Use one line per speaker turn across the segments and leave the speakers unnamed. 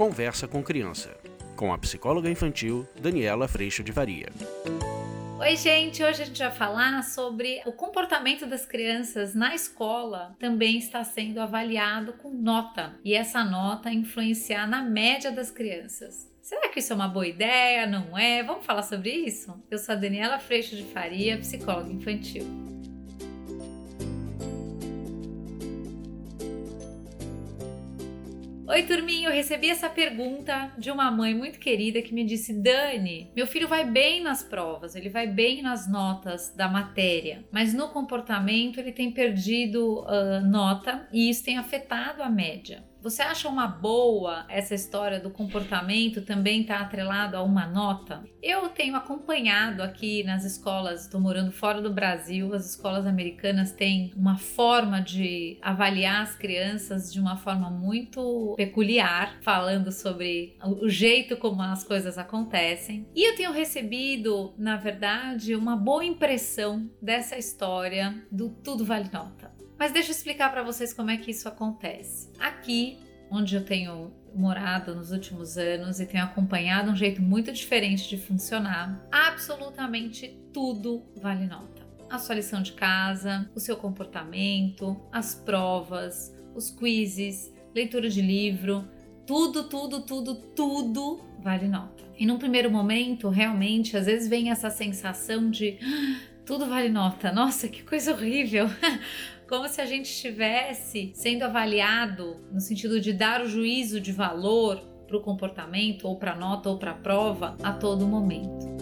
Conversa com Criança, com a psicóloga infantil Daniela Freixo de Varia.
Oi, gente! Hoje a gente vai falar sobre o comportamento das crianças na escola também está sendo avaliado com nota e essa nota influenciar na média das crianças. Será que isso é uma boa ideia? Não é? Vamos falar sobre isso? Eu sou a Daniela Freixo de Faria, psicóloga infantil. Oi, turminha, eu recebi essa pergunta de uma mãe muito querida que me disse: Dani, meu filho vai bem nas provas, ele vai bem nas notas da matéria, mas no comportamento ele tem perdido uh, nota e isso tem afetado a média. Você acha uma boa essa história do comportamento também estar tá atrelado a uma nota? Eu tenho acompanhado aqui nas escolas, estou morando fora do Brasil, as escolas americanas têm uma forma de avaliar as crianças de uma forma muito peculiar, falando sobre o jeito como as coisas acontecem. E eu tenho recebido, na verdade, uma boa impressão dessa história do tudo vale nota. Mas deixa eu explicar para vocês como é que isso acontece. Aqui, onde eu tenho morado nos últimos anos e tenho acompanhado um jeito muito diferente de funcionar, absolutamente tudo vale nota. A sua lição de casa, o seu comportamento, as provas, os quizzes, leitura de livro, tudo, tudo, tudo, tudo vale nota. E num primeiro momento, realmente, às vezes vem essa sensação de ah, tudo vale nota. Nossa, que coisa horrível! como se a gente estivesse sendo avaliado no sentido de dar o juízo de valor para o comportamento, ou para a nota, ou para a prova a todo momento.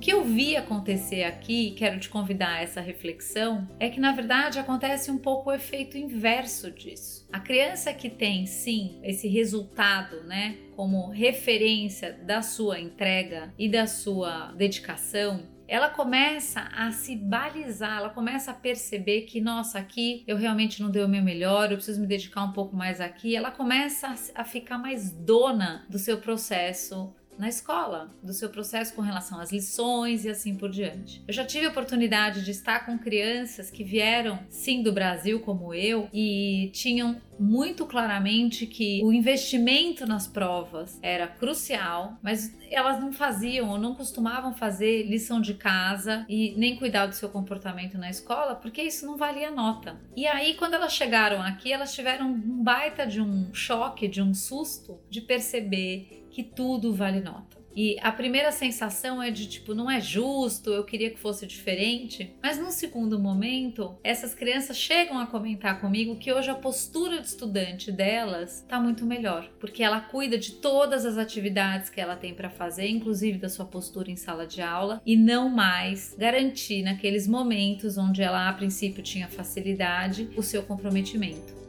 Que eu vi acontecer aqui, quero te convidar a essa reflexão, é que na verdade acontece um pouco o efeito inverso disso. A criança que tem sim esse resultado, né, como referência da sua entrega e da sua dedicação, ela começa a se balizar, ela começa a perceber que, nossa, aqui eu realmente não dei o meu melhor, eu preciso me dedicar um pouco mais aqui. Ela começa a ficar mais dona do seu processo na escola, do seu processo com relação às lições e assim por diante. Eu já tive a oportunidade de estar com crianças que vieram, sim, do Brasil como eu e tinham muito claramente que o investimento nas provas era crucial, mas elas não faziam ou não costumavam fazer lição de casa e nem cuidar do seu comportamento na escola, porque isso não valia nota. E aí, quando elas chegaram aqui, elas tiveram um baita de um choque, de um susto de perceber que tudo vale nota. E a primeira sensação é de tipo, não é justo, eu queria que fosse diferente. Mas num segundo momento, essas crianças chegam a comentar comigo que hoje a postura de estudante delas está muito melhor, porque ela cuida de todas as atividades que ela tem para fazer, inclusive da sua postura em sala de aula, e não mais garantir naqueles momentos onde ela a princípio tinha facilidade o seu comprometimento.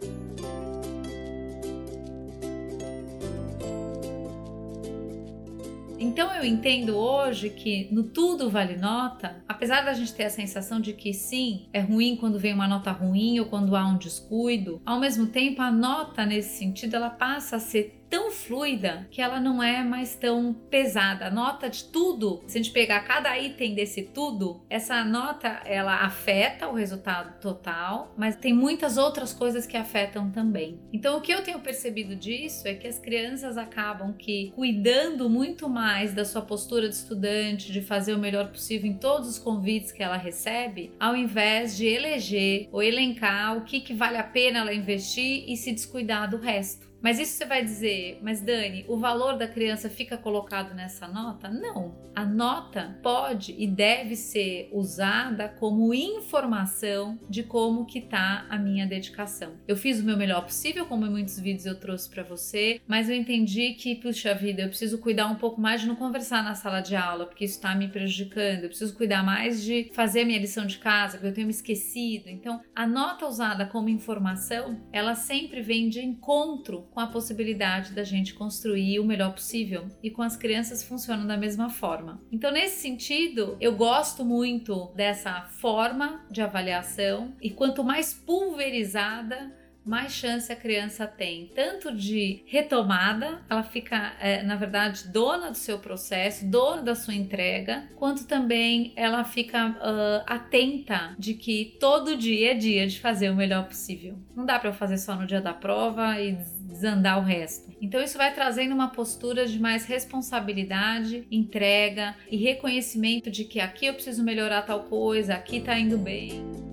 Então eu entendo hoje que no tudo vale nota, apesar da gente ter a sensação de que sim, é ruim quando vem uma nota ruim ou quando há um descuido, ao mesmo tempo a nota nesse sentido ela passa a ser tão fluida que ela não é mais tão pesada. A nota de tudo, se a gente pegar cada item desse tudo, essa nota ela afeta o resultado total, mas tem muitas outras coisas que afetam também. Então o que eu tenho percebido disso é que as crianças acabam que cuidando muito mais da sua postura de estudante, de fazer o melhor possível em todos os convites que ela recebe, ao invés de eleger ou elencar o que, que vale a pena ela investir e se descuidar do resto. Mas isso você vai dizer, mas Dani, o valor da criança fica colocado nessa nota? Não. A nota pode e deve ser usada como informação de como que tá a minha dedicação. Eu fiz o meu melhor possível, como em muitos vídeos eu trouxe para você, mas eu entendi que, puxa vida, eu preciso cuidar um pouco mais de não conversar na sala de aula, porque isso tá me prejudicando. Eu preciso cuidar mais de fazer a minha lição de casa, porque eu tenho me esquecido. Então, a nota usada como informação, ela sempre vem de encontro com a possibilidade da gente construir o melhor possível e com as crianças funcionam da mesma forma. Então, nesse sentido, eu gosto muito dessa forma de avaliação e quanto mais pulverizada mais chance a criança tem tanto de retomada, ela fica, é, na verdade, dona do seu processo, dona da sua entrega, quanto também ela fica uh, atenta de que todo dia é dia de fazer o melhor possível. Não dá para fazer só no dia da prova e desandar o resto. Então isso vai trazendo uma postura de mais responsabilidade, entrega e reconhecimento de que aqui eu preciso melhorar tal coisa, aqui tá indo bem.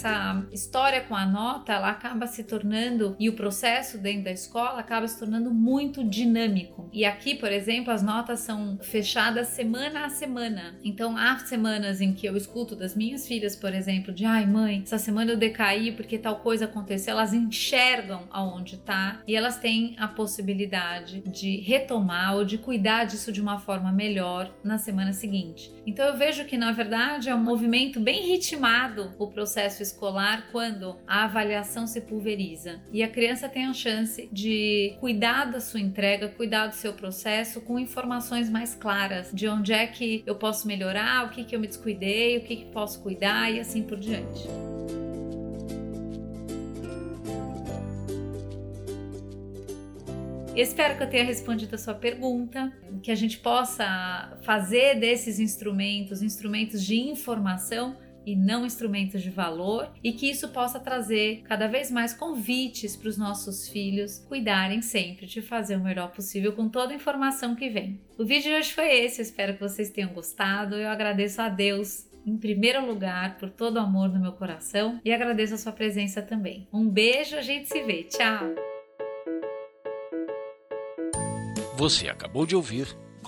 Essa história com a nota, ela acaba se tornando e o processo dentro da escola acaba se tornando muito dinâmico. E aqui, por exemplo, as notas são fechadas semana a semana. Então, há semanas em que eu escuto das minhas filhas, por exemplo, de ai, mãe, essa semana eu decaí porque tal coisa aconteceu. Elas enxergam aonde tá e elas têm a possibilidade de retomar ou de cuidar disso de uma forma melhor na semana seguinte. Então, eu vejo que na verdade é um movimento bem ritmado o processo escolar quando a avaliação se pulveriza e a criança tem a chance de cuidar da sua entrega, cuidar do seu processo com informações mais claras de onde é que eu posso melhorar, o que, que eu me descuidei, o que, que posso cuidar e assim por diante. Espero que eu tenha respondido a sua pergunta, que a gente possa fazer desses instrumentos instrumentos de informação e não instrumentos de valor, e que isso possa trazer cada vez mais convites para os nossos filhos cuidarem sempre de fazer o melhor possível com toda a informação que vem. O vídeo de hoje foi esse, eu espero que vocês tenham gostado. Eu agradeço a Deus em primeiro lugar por todo o amor no meu coração e agradeço a sua presença também. Um beijo, a gente se vê. Tchau.
Você acabou de ouvir